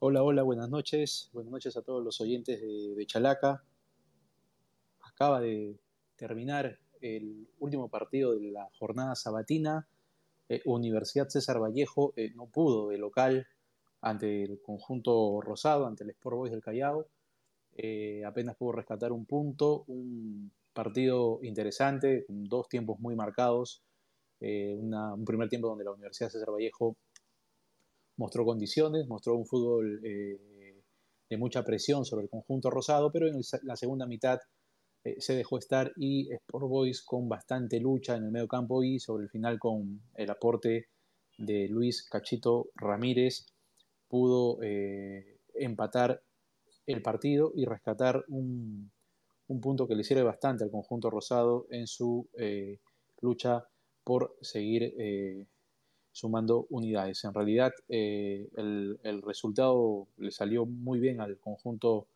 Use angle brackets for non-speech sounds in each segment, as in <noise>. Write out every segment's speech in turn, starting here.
Hola, hola, buenas noches. Buenas noches a todos los oyentes de, Chalaca. Acaba de terminar el último partido de la jornada sabatina. Eh, Universidad César Vallejo eh, no pudo de local ante el conjunto rosado, ante el Sport Boys del Callao. Eh, apenas pudo rescatar un punto, un partido interesante, con dos tiempos muy marcados. un primer tiempo donde la Universidad César Vallejo mostró condiciones, mostró un fútbol eh, de mucha presión sobre el conjunto rosado, pero en la segunda mitad eh, se dejó estar y Sport Boys con bastante lucha en el medio campo y sobre el final con el aporte de Luis Cachito Ramírez pudo eh, empatar el partido y rescatar un, punto que le sirve bastante al conjunto rosado en su lucha por seguir sumando unidades. En realidad, eh, el, resultado le salió muy bien al conjunto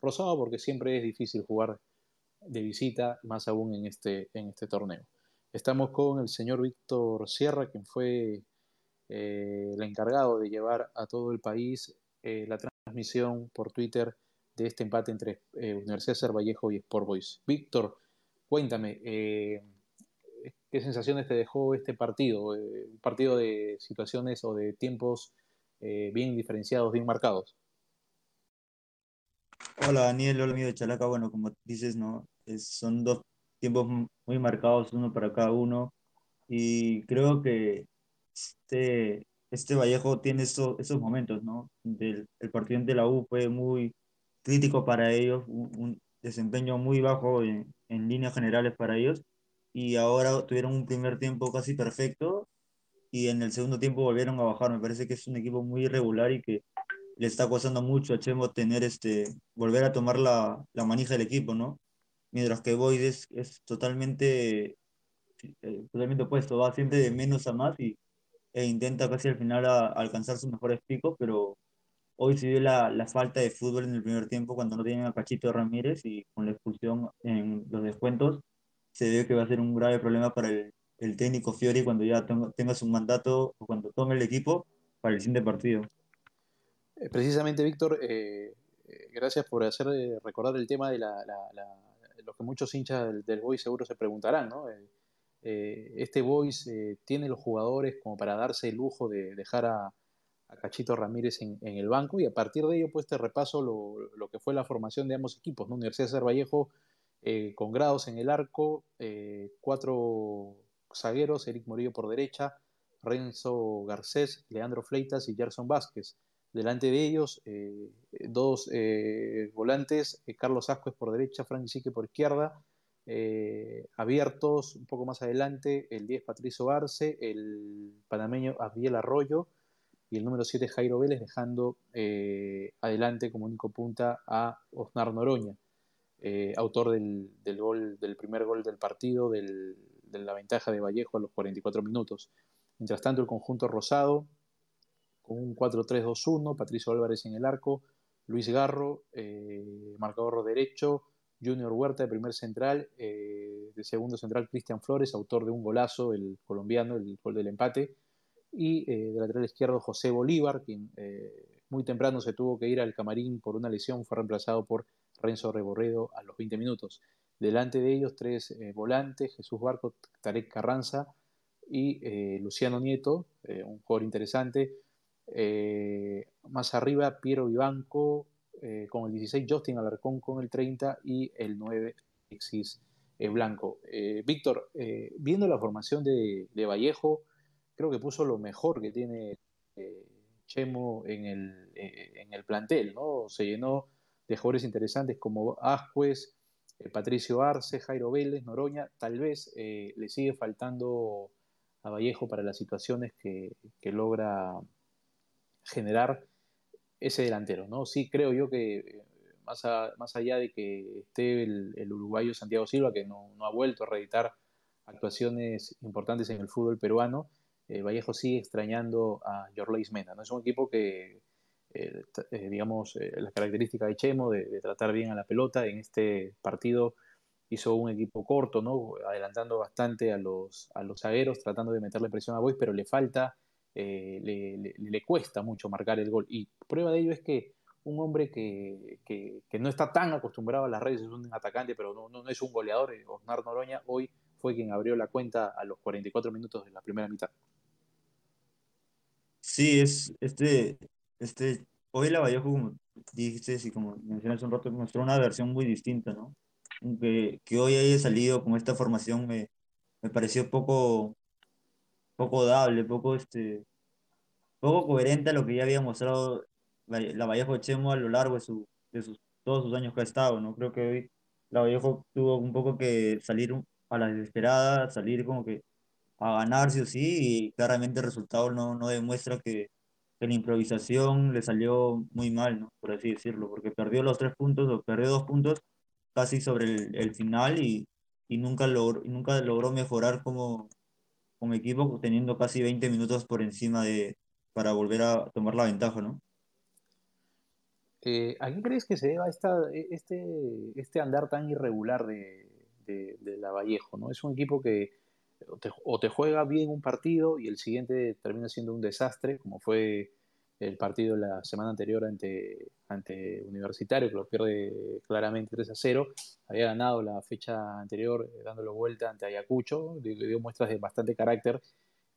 rosado porque siempre es difícil jugar de visita, más aún en este, en este torneo. Estamos con el señor Víctor Sierra, quien fue eh, el encargado de llevar a todo el país eh, la transmisión por Twitter de este empate entre Universidad de Vallejo y Sport Boys. Víctor, cuéntame, ¿Qué sensaciones te dejó este partido? Eh, un partido de situaciones o de tiempos eh, bien diferenciados, bien marcados. Hola Daniel, hola amigo de Chalaca. Bueno, como dices, ¿no? son dos tiempos muy marcados, uno para cada uno. Y creo que este, este Vallejo tiene esos, esos momentos, ¿no? Del, el partido de la U fue muy crítico para ellos, un, desempeño muy bajo en, en líneas generales para ellos y ahora tuvieron un primer tiempo casi perfecto y en el segundo tiempo volvieron a bajar. Me parece que es un equipo muy irregular y que le está costando mucho a Chemo tener este, volver a tomar la, la manija del equipo, ¿no? Mientras que Boyd es, totalmente, eh, totalmente opuesto, va siempre de menos a más y, e intenta casi al final alcanzar sus mejores picos, pero hoy se vio la, la, falta de fútbol en el primer tiempo cuando no tienen a Cachito Ramírez y con la expulsión en los descuentos se ve que va a ser un grave problema para el, el técnico Fiori cuando ya tenga, su mandato o cuando tome el equipo para el siguiente partido. Eh, precisamente, Víctor, eh, eh, gracias por hacer recordar el tema de la, lo que muchos hinchas del, del Boys seguro se preguntarán, ¿no? este Boys tiene los jugadores como para darse el lujo de dejar a, a Cachito Ramírez en, en, el banco y a partir de ello pues te repaso lo, lo, que fue la formación de ambos equipos, ¿no? Universidad de Ser Vallejo eh, con grados en el arco, eh, cuatro zagueros, Eric Morillo por derecha, Renzo Garcés, Leandro Fleitas y Gerson Vázquez. Delante de ellos, eh, dos volantes, Carlos Ascuez por derecha, Frank Sique por izquierda, abiertos un poco más adelante, el 10 Patricio Arce, el panameño Abiel Arroyo y el número 7 Jairo Vélez, dejando adelante como único punta a Osnar Noroña. Eh, autor del, gol, del primer gol del partido, de la ventaja de Vallejo a los 44 minutos. Mientras tanto, el conjunto rosado, con un 4-3-2-1, Patricio Álvarez en el arco, Luis Garro, eh, marcador derecho, Junior Huerta de primer central, eh, de segundo central Cristian Flores, autor de un golazo, el colombiano, el gol del empate, y de lateral izquierdo José Bolívar, quien muy temprano se tuvo que ir al camarín por una lesión, fue reemplazado por Renzo Reborredo a los 20 minutos. Delante de ellos, tres eh, volantes, Jesús Barco, Tarek Carranza y eh, Luciano Nieto, eh, un jugador interesante. más arriba, Piero Vivanco con el 16, Justin Alarcón con el 30 y el 9, Alexis Blanco. Víctor, viendo la formación de, Vallejo, creo que puso lo mejor que tiene En el, en el plantel, ¿no? Se llenó de jugadores interesantes como Ascuez, eh, Patricio Arce, Jairo Vélez, Noroña, tal vez eh, le sigue faltando a Vallejo para las situaciones que, logra generar ese delantero, ¿no? Sí creo yo que eh, más, más allá de que esté el, uruguayo Santiago Silva, que no, ha vuelto a reeditar actuaciones importantes en el fútbol peruano, Vallejo sigue extrañando a Jorleis Mena, ¿no? Es un equipo que eh, eh, digamos, eh, la característica de Chemo de, tratar bien a la pelota. En este partido hizo un equipo corto, ¿no? adelantando bastante a los, a los zagueros, tratando de meterle presión a Boys, pero le falta eh, le, le, cuesta mucho marcar el gol. Y prueba de ello es que un hombre que, que, no está tan acostumbrado a las redes, es un atacante, pero no, no, es un goleador, eh, Osnar Noroña, hoy fue quien abrió la cuenta a los 44 minutos de la primera mitad. Sí, es este, este, hoy la Vallejo, como dijiste, y como mencionaste un rato, mostró una versión muy distinta, ¿no? Que, que hoy haya salido con esta formación me, me pareció poco, poco dable, poco, este, poco coherente a lo que ya había mostrado la Vallejo Chemo a lo largo de, su, de sus, todos sus años que ha estado, ¿no? Creo que hoy la Vallejo tuvo un poco que salir a la desesperada, salir como que a ganar sí o sí, y claramente el resultado no, no demuestra que, que la improvisación le salió muy mal, ¿no? Por así decirlo, porque perdió los tres puntos o perdió dos puntos casi sobre el, el final y, y nunca, logró, nunca logró mejorar como, como equipo teniendo casi 20 minutos por encima de para volver a tomar la ventaja, ¿no? Eh, ¿A qué crees que se deba esta, e, este, este andar tan irregular de, de, la Vallejo? ¿no? Es un equipo que o te, juega bien un partido y el siguiente termina siendo un desastre, como fue el partido la semana anterior ante, ante Universitario, que lo pierde claramente 3 a 0. Había ganado la fecha anterior eh, dándolo vuelta ante Ayacucho, dio muestras de bastante carácter.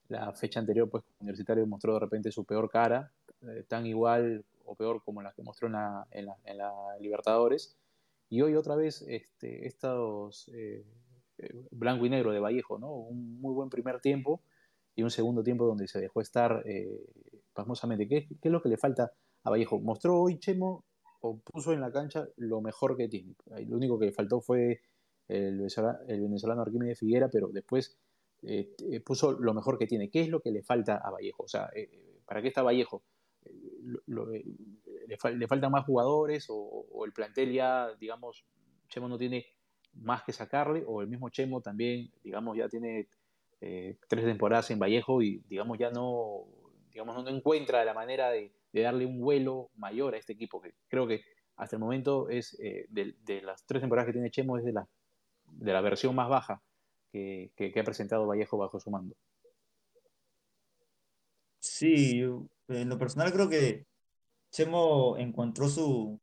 La fecha anterior, pues, Universitario mostró de repente su peor cara, eh, tan igual o peor como la que mostró en la, en la, Libertadores. Y hoy otra vez este, estos eh, blanco y negro de Vallejo, ¿no? Un muy buen primer tiempo y un segundo tiempo donde se dejó estar eh, pasmosamente. ¿Qué, ¿Qué, es lo que le falta a Vallejo? Mostró hoy Chemo o puso en la cancha lo mejor que tiene. Lo único que le faltó fue el venezolano, el Arquímedes Figuera, pero después puso lo mejor que tiene. ¿Qué es lo que le falta a Vallejo? O sea, ¿para qué está Vallejo? Eh, le, faltan más jugadores o, el plantel ya, digamos, Chemo no tiene más que sacarle, o el mismo Chemo también, digamos, ya tiene eh, tres temporadas en Vallejo y, digamos, ya no, digamos, no encuentra la manera de, darle un vuelo mayor a este equipo, que creo que hasta el momento es, eh, de, las tres temporadas que tiene Chemo, es de la, de la versión más baja que, que ha presentado Vallejo bajo su mando. Sí, en lo personal creo que Chemo encontró su,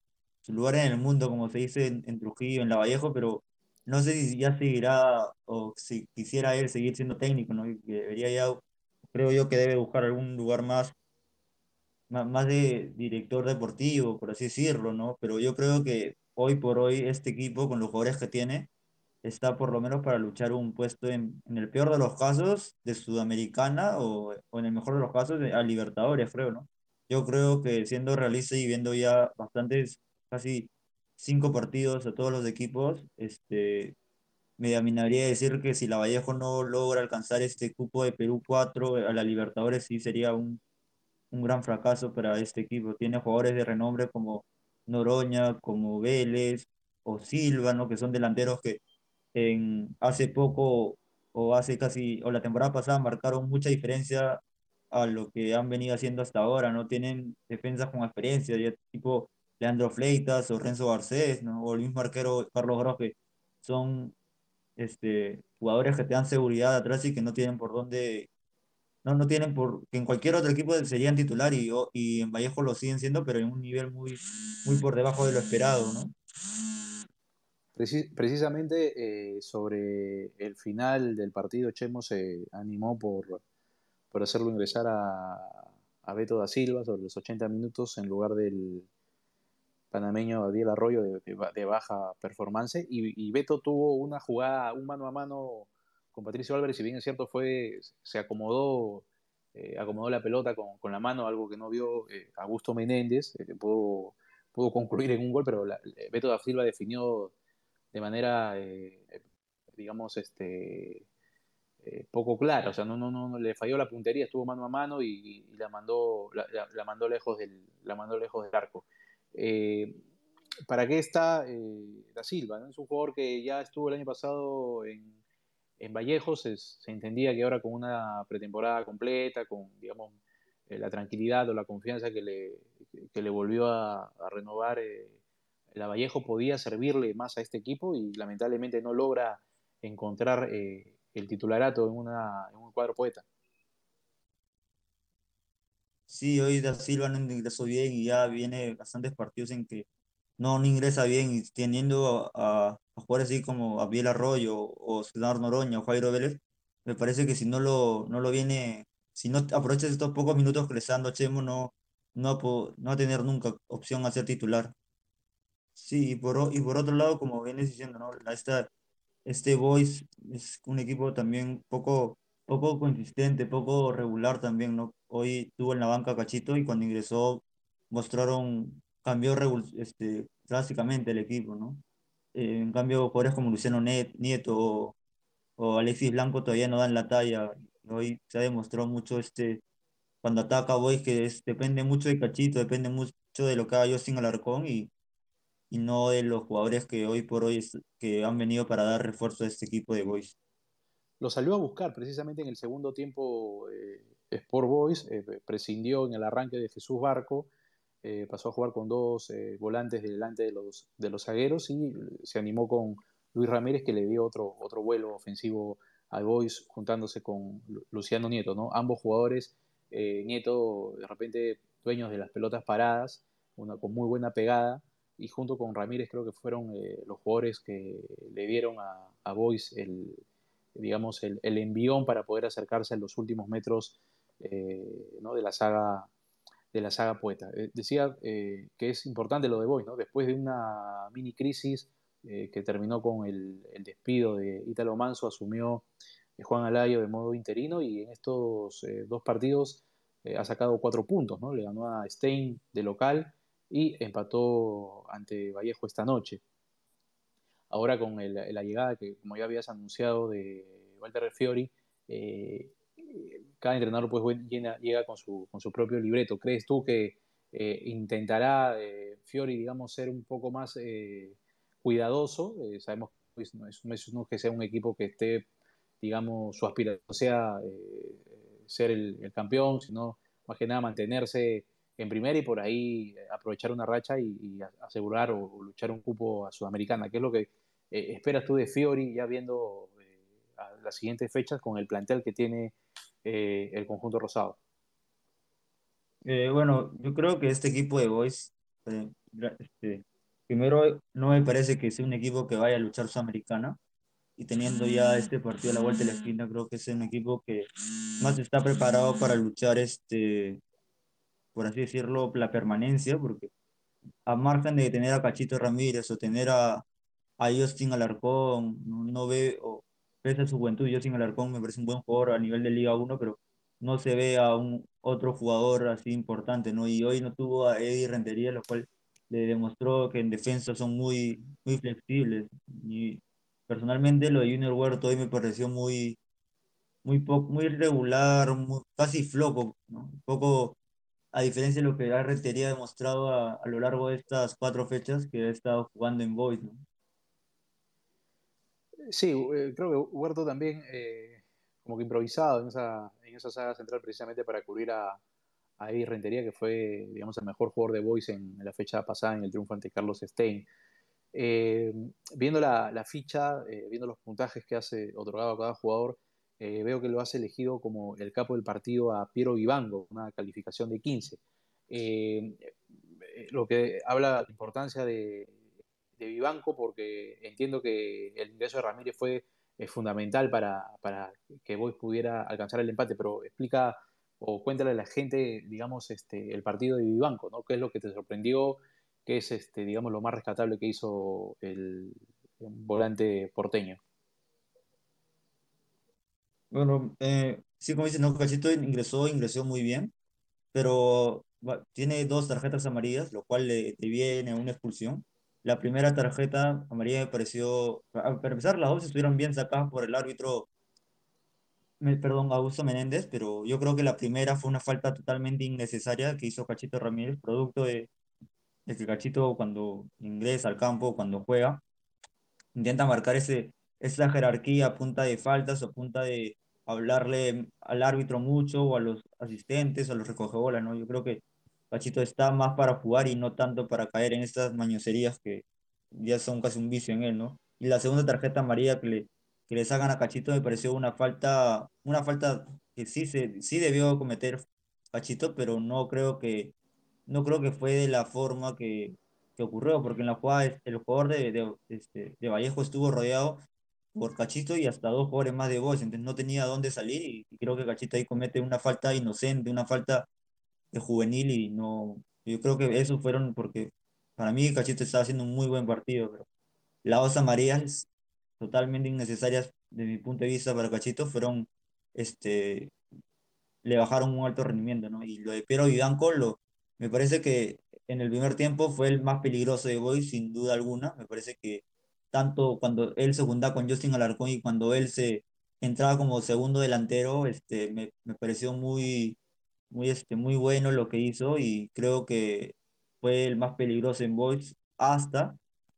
lugar en el mundo, como se dice en, Trujillo, en La Vallejo, pero no sé si ya seguirá o si quisiera él seguir siendo técnico, ¿no? debería ya, creo yo que debe buscar algún lugar más, más, de director deportivo, por así decirlo, ¿no? Pero yo creo que hoy por hoy este equipo, con los jugadores que tiene, está por lo menos para luchar un puesto en, en el peor de los casos de Sudamericana o, o en el mejor de los casos de, a Libertadores, creo, ¿no? Yo creo que siendo realista y viendo ya bastantes, casi cinco partidos a todos los equipos, este, me dominaría decir que si la Vallejo no logra alcanzar este cupo de Perú 4 a la Libertadores, sí sería un, un gran fracaso para este equipo. Tiene jugadores de renombre como Noroña, como Vélez o Silva, ¿no? que son delanteros que en, hace poco o hace casi, o la temporada pasada marcaron mucha diferencia a lo que han venido haciendo hasta ahora, ¿no? Tienen defensas con experiencia, ya tipo Leandro Fleitas o Renzo Garcés, ¿no? O el mismo arquero Carlos Grofe, son este, jugadores que te dan seguridad atrás y que no tienen por dónde, no, no tienen por, que en cualquier otro equipo serían titular y, y en Vallejo lo siguen siendo, pero en un nivel muy, muy por debajo de lo esperado, ¿no? precisamente eh, sobre el final del partido, Chemo se animó por, por hacerlo ingresar a, a, Beto da Silva sobre los 80 minutos en lugar del panameño Adiel Arroyo de, baja performance. Y, Beto tuvo una jugada, un mano a mano con Patricio Álvarez, si bien es cierto, fue, se acomodó. Eh, acomodó la pelota con, con, la mano, algo que no vio eh, Augusto Menéndez, pudo, pudo concluir en un gol, pero Beto da Silva definió de manera, eh, digamos, este, eh, poco clara. O sea, no, no, no, le falló la puntería, estuvo mano a mano y, la, mandó, la, mandó lejos del, la mandó lejos del arco. Eh, ¿Para qué está Da Silva? Es un jugador que ya estuvo el año pasado en, en Vallejo, se, entendía que ahora con una pretemporada completa, con, digamos, la tranquilidad o la confianza que le, que le volvió a, renovar la Vallejo podía servirle más a este equipo y lamentablemente no logra encontrar eh, el titularato en, una, en un cuadro poeta. Sí, hoy Da Silva no ingresó bien y ya viene bastantes partidos en que no, no ingresa bien y teniendo a, a jugadores así como Abiel Arroyo o César Noroña o Jairo Vélez, me parece que si no lo, no lo viene, si no aprovechas estos pocos minutos que le está dando Chemo, no, no, no va a tener nunca opción a ser titular. Sí, y por, y por otro lado, como vienes diciendo, ¿no? Esta, este Boys es un equipo también poco, poco consistente, poco regular también, ¿no? Hoy tuvo en la banca Cachito y cuando ingresó mostraron, cambió este, drásticamente el equipo, ¿no? Eh, en cambio, jugadores como Luciano Nieto o, o, Alexis Blanco todavía no dan la talla. Hoy se ha demostrado mucho este, cuando ataca Boys que es, depende mucho de Cachito, depende mucho de lo que haga Justin Alarcón y y no de los jugadores que hoy por hoy que han venido para dar refuerzo a este equipo de Boys. Lo salió a buscar precisamente en el segundo tiempo eh, Sport Boys, eh, prescindió en el arranque de Jesús Barco, eh, pasó a jugar con dos volantes delante de los, de los zagueros y se animó con Luis Ramírez que le dio otro, otro vuelo ofensivo al Boys juntándose con Luciano Nieto, ¿no? Ambos jugadores, Nieto de repente dueños de las pelotas paradas, con muy buena pegada, y junto con Ramírez creo que fueron eh, los jugadores que le dieron a, a Boys el, digamos, el, el, envión para poder acercarse en los últimos metros eh, ¿no? de la saga de la saga poeta. Eh, decía que es importante lo de Boys, ¿no? después de una mini crisis que terminó con el, el, despido de Ítalo Manso, asumió Juan Alayo de modo interino y en estos dos partidos ha sacado cuatro puntos, ¿no? le ganó a Stein de local y empató ante Vallejo esta noche. Ahora con la llegada que, como ya habías anunciado, de Walter Fiori, eh, cada entrenador pues llega con su, con su propio libreto. ¿Crees tú que eh, intentará eh, Fiori, digamos, ser un poco más cuidadoso? sabemos que pues, no, es, no, es, que sea un equipo que esté, digamos, su aspiración sea ser el, campeón, sino más que nada mantenerse en primera y por ahí eh, aprovechar una racha y, asegurar o, luchar un cupo a Sudamericana. ¿Qué es lo que eh, esperas tú de Fiori ya viendo eh, las siguientes fechas con el plantel que tiene el conjunto rosado? bueno, yo creo que este equipo de Boys, este, primero no me parece que sea un equipo que vaya a luchar Sudamericana y teniendo ya este partido a la vuelta de la esquina, creo que es un equipo que más está preparado para luchar este por así decirlo, la permanencia, porque a margen de tener a Cachito Ramírez o tener a, a Justin Alarcón, no, ve, o pese a su juventud, Justin Alarcón me parece un buen jugador a nivel de Liga 1, pero no se ve a un otro jugador así importante, ¿no? Y hoy no tuvo a Eddie Rentería, lo cual le demostró que en defensa son muy, muy flexibles. Y personalmente lo de Junior Huerto hoy me pareció muy, muy, poco, muy irregular, casi flojo, ¿no? Un poco a diferencia de lo que Rentería ha demostrado a, lo largo de estas cuatro fechas que ha estado jugando en Boys. ¿no? Sí, eh, creo que Huerto también eh, como que improvisado en esa, en esa saga central precisamente para cubrir a, a Eddie Rentería, que fue, digamos, el mejor jugador de Boys en, la fecha pasada en el triunfo ante Carlos Stein. Eh, viendo la, la ficha, viendo los puntajes que hace otorgado a cada jugador, veo que lo has elegido como el capo del partido a Piero Vivango, una calificación de 15. Eh, eh, lo que habla de la importancia de, de Vivanco, porque entiendo que el ingreso de Ramírez fue fundamental para, para, que Boys pudiera alcanzar el empate, pero explica o cuéntale a la gente, digamos, este, el partido de Vivanco, ¿no? ¿Qué es lo que te sorprendió? ¿Qué es, este, digamos, lo más rescatable que hizo el volante porteño? Bueno, eh, sí, como dices, no, Cachito ingresó, ingresó muy bien, pero tiene dos tarjetas amarillas, lo cual le, viene una expulsión. La primera tarjeta amarilla me pareció, para empezar, las dos estuvieron bien sacadas por el árbitro, perdón, Augusto Menéndez, pero yo creo que la primera fue una falta totalmente innecesaria que hizo Cachito Ramírez, producto de, de que Cachito cuando ingresa al campo, cuando juega, intenta marcar ese, esa jerarquía a punta de faltas o punta de, hablarle al árbitro mucho o a los asistentes, a los recogebolas, ¿no? Yo creo que Pachito está más para jugar y no tanto para caer en estas mañoserías que ya son casi un vicio en él, ¿no? Y la segunda tarjeta amarilla que le, que le sacan a Cachito me pareció una falta, una falta que sí, se, sí debió cometer Cachito, pero no creo que, no creo que fue de la forma que, que ocurrió, porque en la jugada el jugador de, de, este, Vallejo estuvo rodeado por Cachito y hasta dos jugadores más de Boys, entonces no tenía dónde salir y, creo que Cachito ahí comete una falta inocente, una falta de juvenil y no, yo creo que eso fueron porque para mí Cachito estaba haciendo un muy buen partido, pero las dos amarillas totalmente innecesarias de mi punto de vista para Cachito fueron, este, le bajaron un alto rendimiento, ¿no? Y lo de Piero Vivanco, lo, me parece que en el primer tiempo fue el más peligroso de Boys, sin duda alguna, me parece que tanto cuando él se juntaba con Justin Alarcón y cuando él se entraba como segundo delantero, este, me, me pareció muy, muy, este, muy bueno lo que hizo y creo que fue el más peligroso en Boys hasta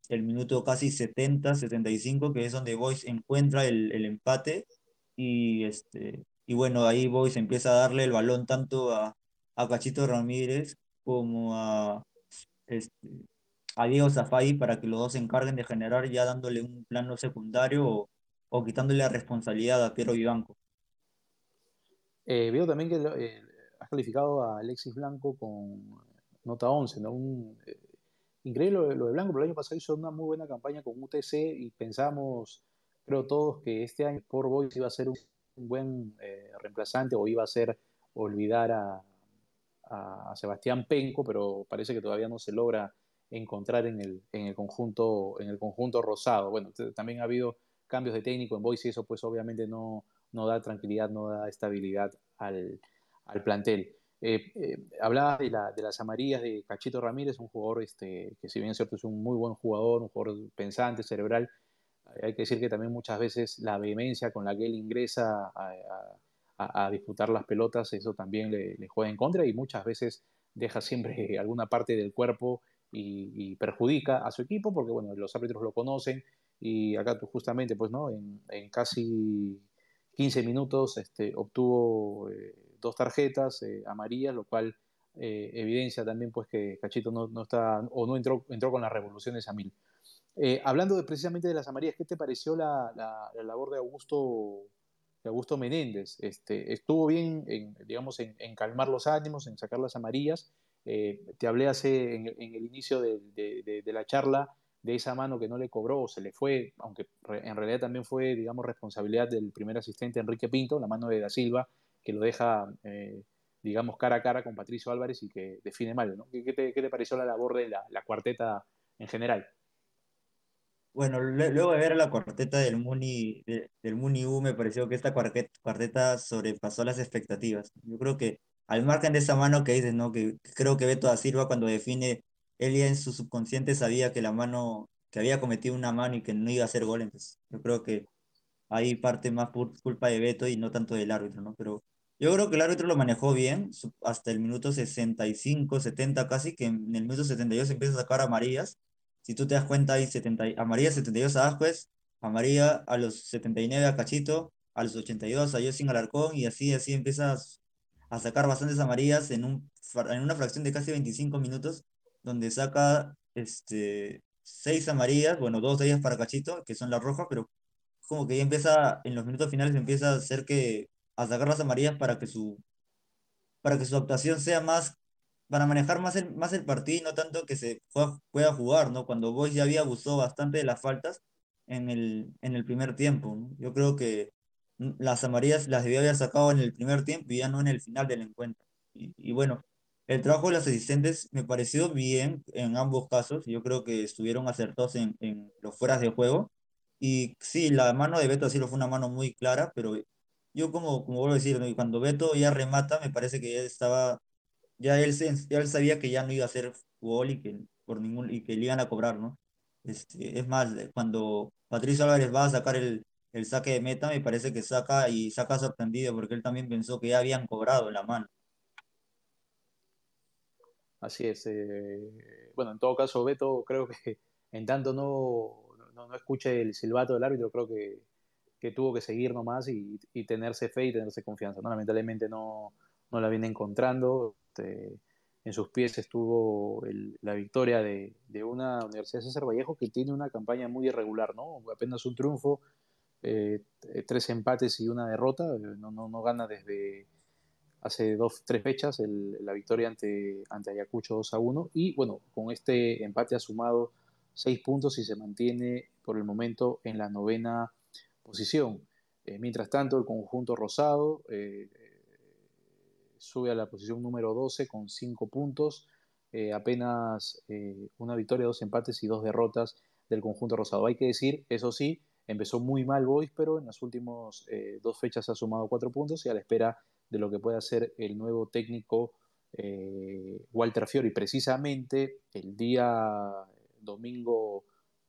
el minuto casi 70, 75, que es donde Boys encuentra el, el empate y, este, y bueno, ahí Boys empieza a darle el balón tanto a, a Cachito Ramírez como a, este, a Diego Zafai para que los dos se encarguen de generar ya dándole un plano secundario o, o quitándole la responsabilidad a Piero Vivanco. Eh, veo también que eh, has calificado a Alexis Blanco con nota 11, ¿no? Un, eh, increíble lo, de Blanco, pero el año pasado hizo una muy buena campaña con UTC y pensamos, creo todos, que este año por Boys iba a ser un, buen reemplazante o iba a ser olvidar a, Sebastián Penco, pero parece que todavía no se logra encontrar en el, en el, conjunto, en el conjunto rosado. Bueno, también ha habido cambios de técnico en Boys y eso pues obviamente no, no da tranquilidad, no da estabilidad al, al plantel. Eh, eh, de, la, de, las amarillas de Cachito Ramírez, un jugador este, que si bien es cierto es un muy buen jugador, un jugador pensante, cerebral, hay que decir que también muchas veces la vehemencia con la que él ingresa a, disputar las pelotas, eso también le, juega en contra y muchas veces deja siempre <laughs> alguna parte del cuerpo y, perjudica a su equipo porque, bueno, los árbitros lo conocen y acá justamente, pues, ¿no? En, en casi 15 minutos este, obtuvo eh, dos tarjetas eh, amarillas, lo cual eh, evidencia también, pues, que Cachito no, no, está o no entró, entró con las revoluciones a mil. hablando de, precisamente de las amarillas, ¿qué te pareció la, la, la labor de Augusto de Augusto Menéndez. Este, estuvo bien, en, digamos, en, calmar los ánimos, en sacar las amarillas, eh, te hablé hace en, el inicio de, de, la charla de esa mano que no le cobró o se le fue, aunque en realidad también fue, digamos, responsabilidad del primer asistente Enrique Pinto, la mano de Da Silva, que lo deja, eh, digamos, cara a cara con Patricio Álvarez y que define mal. ¿no? ¿Qué, te, ¿Qué, te, pareció la labor de la, cuarteta en general? Bueno, luego de ver la cuarteta del Muni, de, del Muni U, me pareció que esta cuarteta, cuarteta sobrepasó las expectativas. Yo creo que al margen de esa mano que dices, ¿no? Que creo que Beto da Silva cuando define, él ya en su subconsciente sabía que la mano, que había cometido una mano y que no iba a hacer gol, entonces yo creo que ahí parte más por culpa de Beto y no tanto del árbitro, ¿no? Pero yo creo que el árbitro lo manejó bien hasta el minuto 65, 70 casi, que en el minuto 72 empieza a sacar a Marías. Si tú te das cuenta, hay 70, a María 72 a Ascuez, a María a los 79 a Cachito, a los 82 a Yosin Alarcón y así, así empiezas a sacar bastantes amarillas en, un, en una fracción de casi 25 minutos, donde saca este, seis amarillas, bueno, dos de ellas para Cachito, que son las rojas, pero como que ya empieza, en los minutos finales empieza a hacer que, a sacar las amarillas para que su, para que su actuación sea más, para manejar más el, más el partido y no tanto que se pueda, jugar, ¿no? Cuando Boys ya había abusado bastante de las faltas en el, en el primer tiempo, ¿no? Yo creo que las amarillas las debía haber sacado en el primer tiempo y ya no en el final del encuentro. Y, y, bueno, el trabajo de los asistentes me pareció bien en ambos casos. Yo creo que estuvieron acertados en, en los fueras de juego. Y sí, la mano de Beto lo fue una mano muy clara, pero yo como, como vuelvo a decir, cuando Beto ya remata, me parece que ya estaba, ya él, ya él sabía que ya no iba a hacer gol y que, por ningún, y que le iban a cobrar, ¿no? Este, es más, cuando Patricio Álvarez va a sacar el, el saque de meta, me parece que saca y saca sorprendido porque él también pensó que ya habían cobrado la mano. Así es. Eh, bueno, en todo caso, Beto, creo que en tanto no, no, no escuche el silbato del árbitro, creo que, que tuvo que seguir nomás y, y, tenerse fe y tenerse confianza. ¿no? Lamentablemente no, no la viene encontrando. Este, en sus pies estuvo el, la victoria de, de, una Universidad César Vallejo que tiene una campaña muy irregular, ¿no? Apenas un triunfo eh, tres empates y una derrota, no, no, no, gana desde hace dos, tres fechas la victoria ante, ante Ayacucho 2 a 1 y bueno, con este empate ha sumado seis puntos y se mantiene por el momento en la novena posición. Eh, mientras tanto, el conjunto rosado eh, sube a la posición número 12 con cinco puntos, eh, apenas una victoria, dos empates y dos derrotas del conjunto rosado. Hay que decir, eso sí, empezó muy mal Boys, pero en las últimas dos fechas ha sumado cuatro puntos y a la espera de lo que pueda ser el nuevo técnico Walter Fiori. Precisamente el día domingo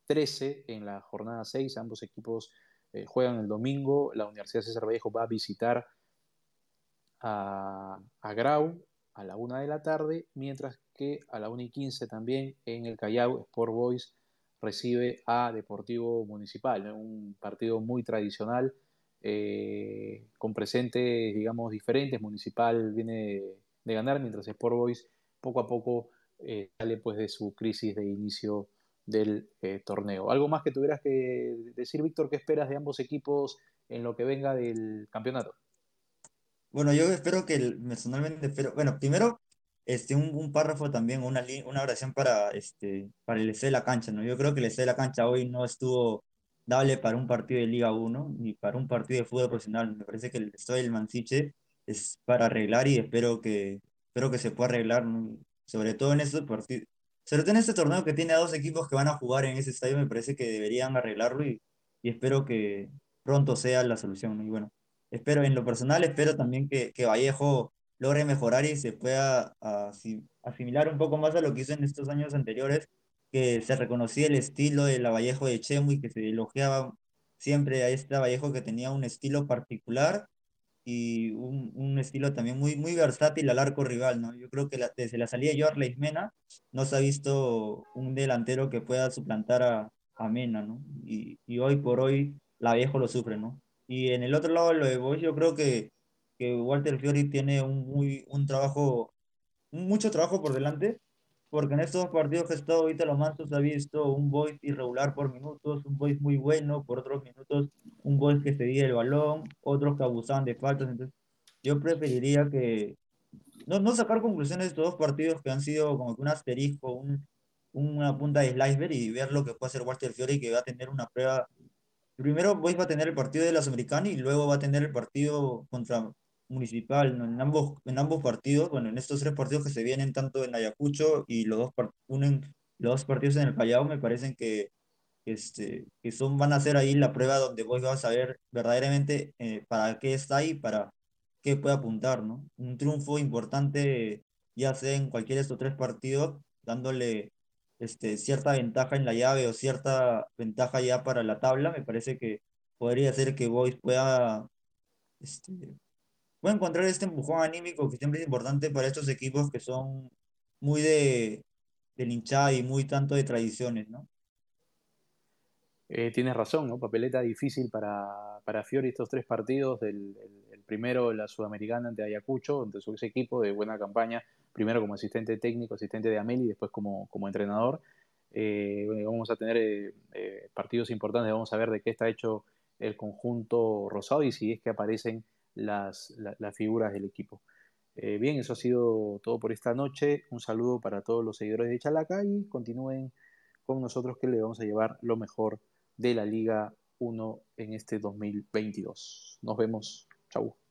13, en la jornada 6, ambos equipos eh, juegan el domingo. La Universidad César Vallejo va a visitar a, Grau a la 1 de la tarde, mientras que a la 1 y 15 también en el Callao Sport Boys recibe a Deportivo Municipal, un partido muy tradicional eh, con presentes, digamos, diferentes. Municipal viene de, ganar, mientras Sport Boys poco a poco eh, sale pues de su crisis de inicio del eh, torneo. ¿Algo más que tuvieras que decir, Víctor? ¿Qué esperas de ambos equipos en lo que venga del campeonato? Bueno, yo espero que, personalmente, espero, bueno, primero, este, un, párrafo también, una, una oración para, este, para el EC de la cancha, ¿no? Yo creo que el EC de la cancha hoy no estuvo dable para un partido de Liga 1 ni para un partido de fútbol profesional. Me parece que el estado del Mansiche es para arreglar y espero que, espero que se pueda arreglar, sobre todo en estos partidos, sobre todo en este torneo que tiene a dos equipos que van a jugar en ese estadio, me parece que deberían arreglarlo y, y espero que pronto sea la solución. Y bueno, espero en lo personal, espero también que, que Vallejo logre mejorar y se pueda asimilar un poco más a lo que hizo en estos años anteriores, que se reconocía el estilo de la Vallejo de Chemo y que se elogiaba siempre a este Vallejo que tenía un estilo particular y un, un, estilo también muy, muy versátil al arco rival, ¿no? Yo creo que desde la salida de George Mena no se ha visto un delantero que pueda suplantar a, a Mena, ¿no? Y, y, hoy por hoy la viejo lo sufre, ¿no? Y en el otro lado, lo de Boys, yo creo que, que Walter Fiori tiene un, muy, un trabajo, mucho trabajo por delante, porque en estos partidos que he estado ahorita los Mansos ha visto un Boys irregular por minutos, un Boys muy bueno, por otros minutos un Boys que cedía el balón, otros que abusaban de faltas, entonces yo preferiría que no, no sacar conclusiones de estos dos partidos que han sido como que un asterisco, un, una punta de slicer y ver lo que puede hacer Walter Fiori que va a tener una prueba. Primero Boys va a tener el partido de la Sudamericana y luego va a tener el partido contra municipal en, ambos, en ambos partidos, bueno, en estos tres partidos que se vienen tanto en Ayacucho y los dos, unen, los dos partidos en el Callao, me parecen que, este, que son, van a ser ahí la prueba donde vos vas a ver verdaderamente eh, para qué está ahí, para qué puede apuntar, ¿no? Un triunfo importante, ya sea en cualquiera de estos tres partidos, dándole este, cierta ventaja en la llave o cierta ventaja ya para la tabla, me parece que podría ser que Boys pueda este, puede encontrar este empujón anímico que siempre es importante para estos equipos que son muy de, de hinchada y muy tanto de tradiciones, ¿no? Eh, tienes razón, ¿no? Papeleta difícil para, para Fiori estos tres partidos, el, primero la Sudamericana ante Ayacucho, ante su equipo de buena campaña, primero como asistente técnico, asistente de Ameli, después como, como entrenador. Eh, vamos a tener eh, partidos importantes, vamos a ver de qué está hecho el conjunto rosado y si es que aparecen las, las figuras del equipo. Eh, bien, eso ha sido todo por esta noche. Un saludo para todos los seguidores de Chalaca y continúen con nosotros que le vamos a llevar lo mejor de la Liga 1 en este 2022. Nos vemos. Chau.